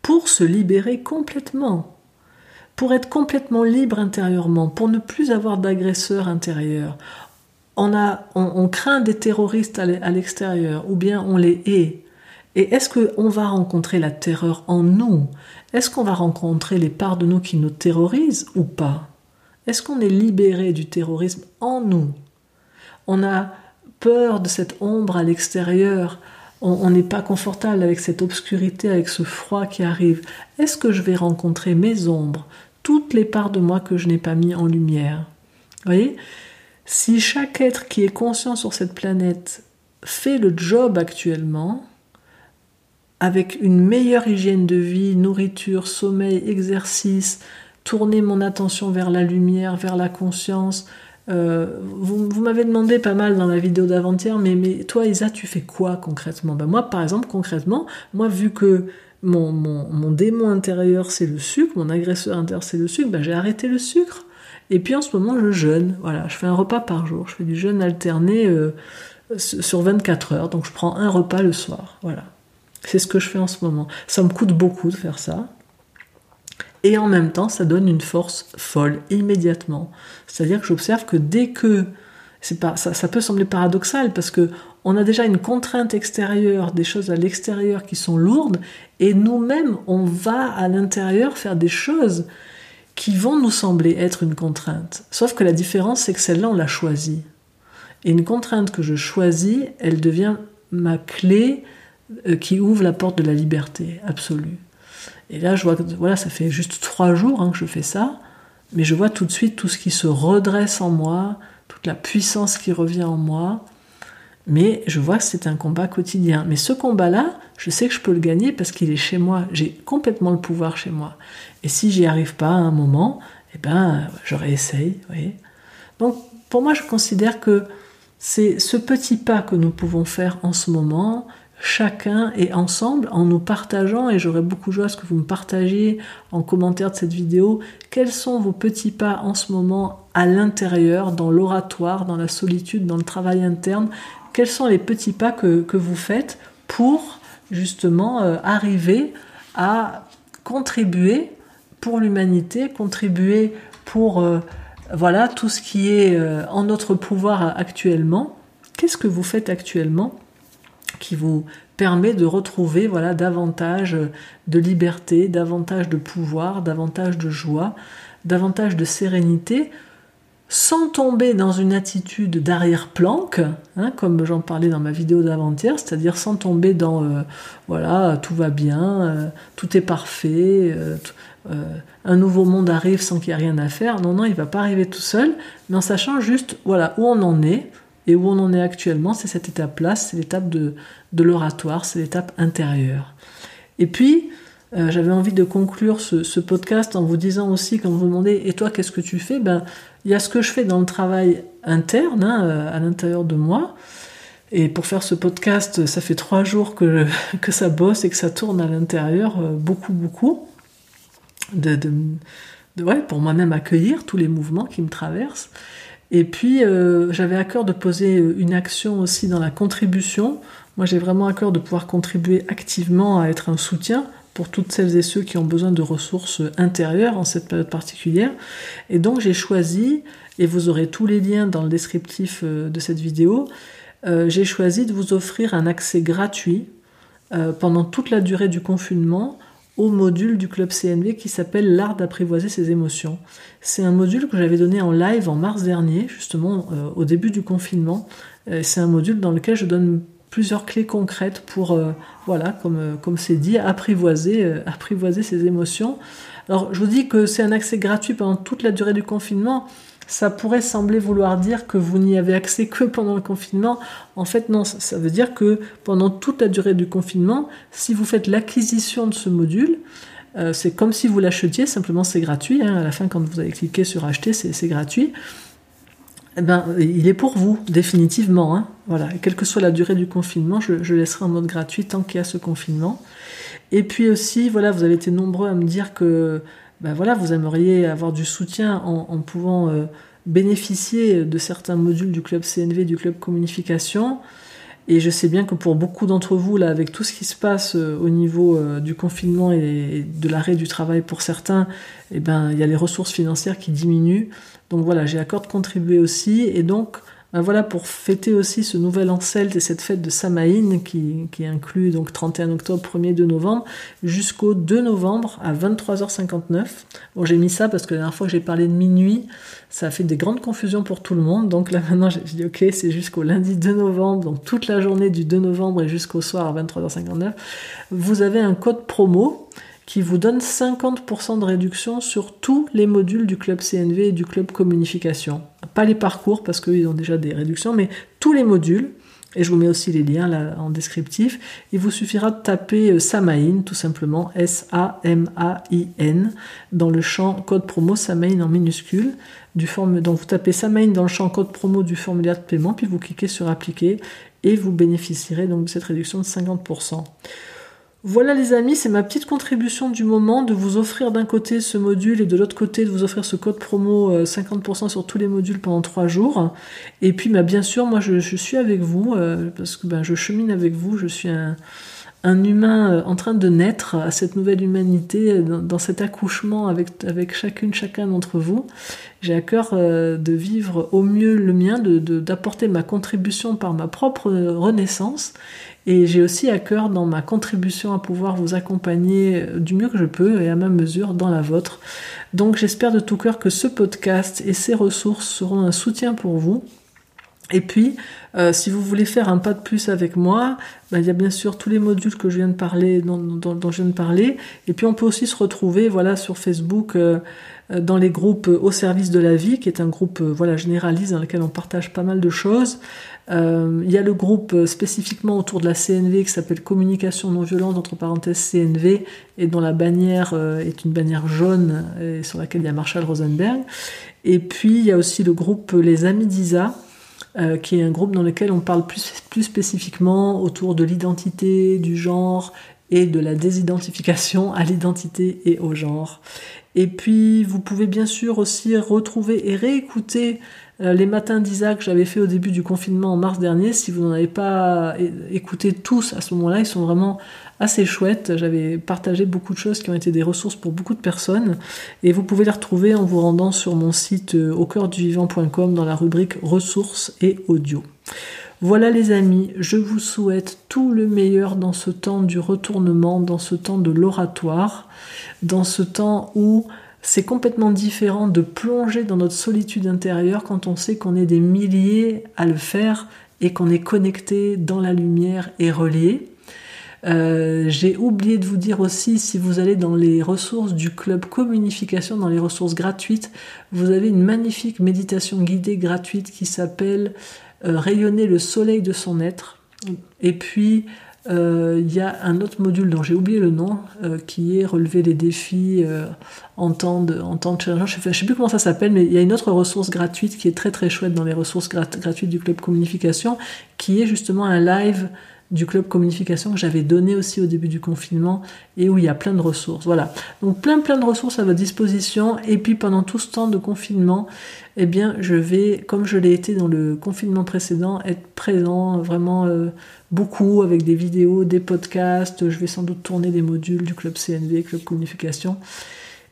pour se libérer complètement, pour être complètement libre intérieurement, pour ne plus avoir d'agresseur intérieur. On, a, on, craint des terroristes à l'extérieur, ou bien on les hait. Et est-ce qu'on va rencontrer la terreur en nous? Est-ce qu'on va rencontrer les parts de nous qui nous terrorisent ou pas? Est-ce qu'on est libéré du terrorisme en nous? On a peur de cette ombre à l'extérieur. On n'est pas confortable avec cette obscurité, avec ce froid qui arrive. Est-ce que je vais rencontrer mes ombres, toutes les parts de moi que je n'ai pas mis en lumière? Vous voyez? Si chaque être qui est conscient sur cette planète fait le job actuellement, avec une meilleure hygiène de vie, nourriture, sommeil, exercice, tourner mon attention vers la lumière, vers la conscience. Euh, vous, m'avez demandé pas mal dans la vidéo d'avant-hier, mais, mais toi Isa, tu fais quoi concrètement? Ben Moi par exemple, concrètement, moi vu que mon, mon, démon intérieur c'est le sucre, mon agresseur intérieur c'est le sucre, ben, j'ai arrêté le sucre. Et puis en ce moment je jeûne, voilà, je fais un repas par jour, je fais du jeûne alterné euh, sur 24 heures, donc je prends un repas le soir, voilà. C'est ce que je fais en ce moment. Ça me coûte beaucoup de faire ça, et en même temps ça donne une force folle immédiatement. C'est-à-dire que j'observe que dès que pas ça, peut sembler paradoxal parce que on a déjà une contrainte extérieure, des choses à l'extérieur qui sont lourdes, et nous-mêmes on va à l'intérieur faire des choses qui vont nous sembler être une contrainte. Sauf que la différence c'est que celle-là on l'a choisie. Et une contrainte que je choisis, elle devient ma clé euh, qui ouvre la porte de la liberté absolue. Et là, je vois que voilà, ça fait juste trois jours hein, que je fais ça, mais je vois tout de suite tout ce qui se redresse en moi, toute la puissance qui revient en moi. Mais je vois que c'est un combat quotidien. Mais ce combat-là, je sais que je peux le gagner parce qu'il est chez moi. J'ai complètement le pouvoir chez moi. Et si j'y arrive pas à un moment, eh ben, je réessaye. Donc, pour moi, je considère que c'est ce petit pas que nous pouvons faire en ce moment, chacun et ensemble en nous partageant, et j'aurais beaucoup joie à ce que vous me partagiez en commentaire de cette vidéo, quels sont vos petits pas en ce moment à l'intérieur, dans l'oratoire, dans la solitude, dans le travail interne, quels sont les petits pas que, vous faites pour justement euh, arriver à contribuer pour l'humanité, contribuer pour euh, voilà tout ce qui est euh, en notre pouvoir actuellement. Qu'est-ce que vous faites actuellement qui vous permet de retrouver voilà davantage de liberté, davantage de pouvoir, davantage de joie, davantage de sérénité, sans tomber dans une attitude d'arrière-planque, hein, comme j'en parlais dans ma vidéo d'avant-hier, c'est-à-dire sans tomber dans euh, voilà tout va bien, euh, tout est parfait, euh, un nouveau monde arrive sans qu'il y ait rien à faire. Non, non, il va pas arriver tout seul, mais en sachant juste voilà où on en est, et où on en est actuellement, c'est cette étape-là, c'est l'étape de, l'oratoire, c'est l'étape intérieure. Et puis, j'avais envie de conclure ce, podcast en vous disant aussi, quand vous me demandez, et toi, qu'est-ce que tu fais? Ben, il y a ce que je fais dans le travail interne, hein, euh, à l'intérieur de moi. Et pour faire ce podcast, ça fait trois jours que, que ça bosse et que ça tourne à l'intérieur, euh, beaucoup, beaucoup. De, de, ouais, pour moi-même accueillir tous les mouvements qui me traversent. Et puis, euh, j'avais à cœur de poser une action aussi dans la contribution. Moi, j'ai vraiment à cœur de pouvoir contribuer activement à être un soutien pour toutes celles et ceux qui ont besoin de ressources intérieures en cette période particulière. Et donc, j'ai choisi, et vous aurez tous les liens dans le descriptif euh, de cette vidéo, euh, j'ai choisi de vous offrir un accès gratuit pendant toute la durée du confinement au module du club CNV qui s'appelle l'art d'apprivoiser ses émotions. C'est un module que j'avais donné en live en mars dernier, justement euh, au début du confinement. Euh, c'est un module dans lequel je donne plusieurs clés concrètes pour, euh, voilà, comme comme c'est dit, apprivoiser, apprivoiser ses émotions. Alors je vous dis que c'est un accès gratuit pendant toute la durée du confinement ça pourrait sembler vouloir dire que vous n'y avez accès que pendant le confinement. En fait, non, ça veut dire que pendant toute la durée du confinement, si vous faites l'acquisition de ce module, euh, c'est comme si vous l'achetiez, simplement c'est gratuit. Hein. à la fin, quand vous avez cliqué sur acheter, c'est gratuit. Eh ben, il est pour vous, définitivement. Hein. Voilà. quelle que soit la durée du confinement, je, laisserai en mode gratuit tant qu'il y a ce confinement. Et puis aussi, voilà, vous avez été nombreux à me dire que ben voilà, vous aimeriez avoir du soutien en, pouvant euh, bénéficier de certains modules du club CNV, du club communication. Et je sais bien que pour beaucoup d'entre vous, là, avec tout ce qui se passe euh, au niveau euh, du confinement et de l'arrêt du travail pour certains, eh ben, il y a les ressources financières qui diminuent. Donc voilà, j'ai à de contribuer aussi. Et donc, ben voilà, pour fêter aussi ce nouvel an et cette fête de Samaïn qui, qui inclut donc 31 octobre, 1er 2 novembre, jusqu'au 2 novembre à 23h59. Bon, j'ai mis ça parce que la dernière fois que j'ai parlé de minuit, ça a fait des grandes confusions pour tout le monde. Donc là maintenant, j'ai dit ok, c'est jusqu'au lundi 2 novembre, donc toute la journée du 2 novembre et jusqu'au soir à 23h59. Vous avez un code promo qui vous donne 50% de réduction sur tous les modules du club CNV et du club communication. Pas les parcours parce qu'ils ont déjà des réductions, mais tous les modules. Et je vous mets aussi les liens en descriptif. Il vous suffira de taper euh, Samain, tout simplement, S-A-M-A-I-N, dans le champ code promo Samain en minuscule. Donc vous tapez Samain dans le champ code promo du formulaire de paiement, puis vous cliquez sur appliquer et vous bénéficierez donc de cette réduction de 50%. Voilà les amis, c'est ma petite contribution du moment de vous offrir d'un côté ce module et de l'autre côté de vous offrir ce code promo 50% euh, sur tous les modules pendant 3 jours. Et puis bah, bien sûr, moi je, suis avec vous euh, parce que ben, je chemine avec vous, je suis un, humain euh, en train de naître à cette nouvelle humanité, dans, cet accouchement avec, chacune, chacun d'entre vous. J'ai à cœur de vivre au mieux le mien, d'apporter ma contribution par ma propre renaissance et j'ai aussi à cœur dans ma contribution à pouvoir vous accompagner du mieux que je peux et à ma mesure dans la vôtre. Donc j'espère de tout cœur que ce podcast et ses ressources seront un soutien pour vous. Et puis, euh, si vous voulez faire un pas de plus avec moi, ben, il y a bien sûr tous les modules que je viens de parler, dont, dont, je viens de parler. Et puis, on peut aussi se retrouver, voilà, sur Facebook. Euh, euh, dans les groupes au service de la vie, qui est un groupe euh, voilà généraliste dans lequel on partage pas mal de choses. Euh, il y a le groupe spécifiquement autour de la CNV qui s'appelle Communication non violente entre parenthèses CNV et dont la bannière est une bannière jaune et sur laquelle il y a Marshall Rosenberg. Et puis il y a aussi le groupe Les Amis d'Isa. Qui est un groupe dans lequel on parle plus, plus spécifiquement autour de l'identité, du genre et de la désidentification à l'identité et au genre. Et puis, vous pouvez bien sûr aussi retrouver et réécouter euh, les matins d'Isaac que j'avais fait au début du confinement en mars dernier. Si vous n'en avez pas écouté tous à ce moment-là, ils sont vraiment assez chouettes. J'avais partagé beaucoup de choses qui ont été des ressources pour beaucoup de personnes. Et vous pouvez les retrouver en vous rendant sur mon site euh, au cœur du vivant.com dans la rubrique ressources et audio. Voilà les amis, je vous souhaite tout le meilleur dans ce temps du retournement, dans ce temps de l'oratoire, dans ce temps où c'est complètement différent de plonger dans notre solitude intérieure quand on sait qu'on est des milliers à le faire et qu'on est connecté dans la lumière et relié. Euh, j'ai oublié de vous dire aussi, si vous allez dans les ressources du club communication, dans les ressources gratuites, vous avez une magnifique méditation guidée gratuite qui s'appelle rayonner le soleil de son être. Et puis, euh, il y a un autre module dont j'ai oublié le nom, euh, qui est relever les défis en, temps de, en challenge. Je ne sais plus comment ça s'appelle, mais il y a une autre ressource gratuite qui est très très chouette dans les ressources gratuites du Club Communication, qui est justement un live du club communication que j'avais donné aussi au début du confinement et où il y a plein de ressources. Voilà. Donc plein plein de ressources à votre disposition et puis pendant tout ce temps de confinement, eh bien je vais, comme je l'ai été dans le confinement précédent, être présent vraiment euh, beaucoup avec des vidéos, des podcasts. Je vais sans doute tourner des modules du club CNV, club communication.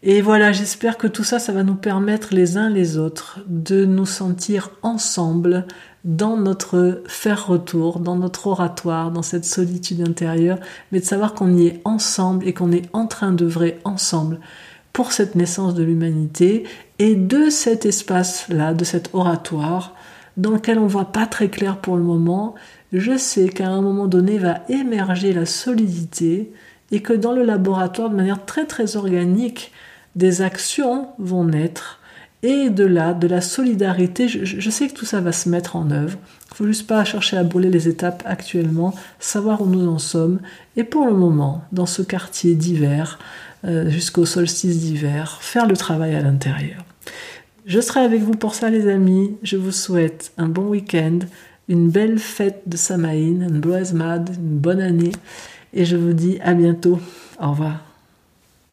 Et voilà, j'espère que tout ça, ça va nous permettre les uns les autres de nous sentir ensemble dans notre faire retour, dans notre oratoire, dans cette solitude intérieure, mais de savoir qu'on y est ensemble et qu'on est en train d'œuvrer ensemble pour cette naissance de l'humanité et de cet espace-là, de cet oratoire, dans lequel on voit pas très clair pour le moment, je sais qu'à un moment donné va émerger la solidité et que dans le laboratoire, de manière très très organique, des actions vont naître et de là, de la solidarité, je, sais que tout ça va se mettre en œuvre. Il faut juste pas chercher à brûler les étapes actuellement, savoir où nous en sommes. Et pour le moment, dans ce quartier d'hiver, euh, jusqu'au solstice d'hiver, faire le travail à l'intérieur. Je serai avec vous pour ça, les amis. Je vous souhaite un bon week-end, une belle fête de Samaïn, une Mad, une bonne année. Et je vous dis à bientôt. Au revoir.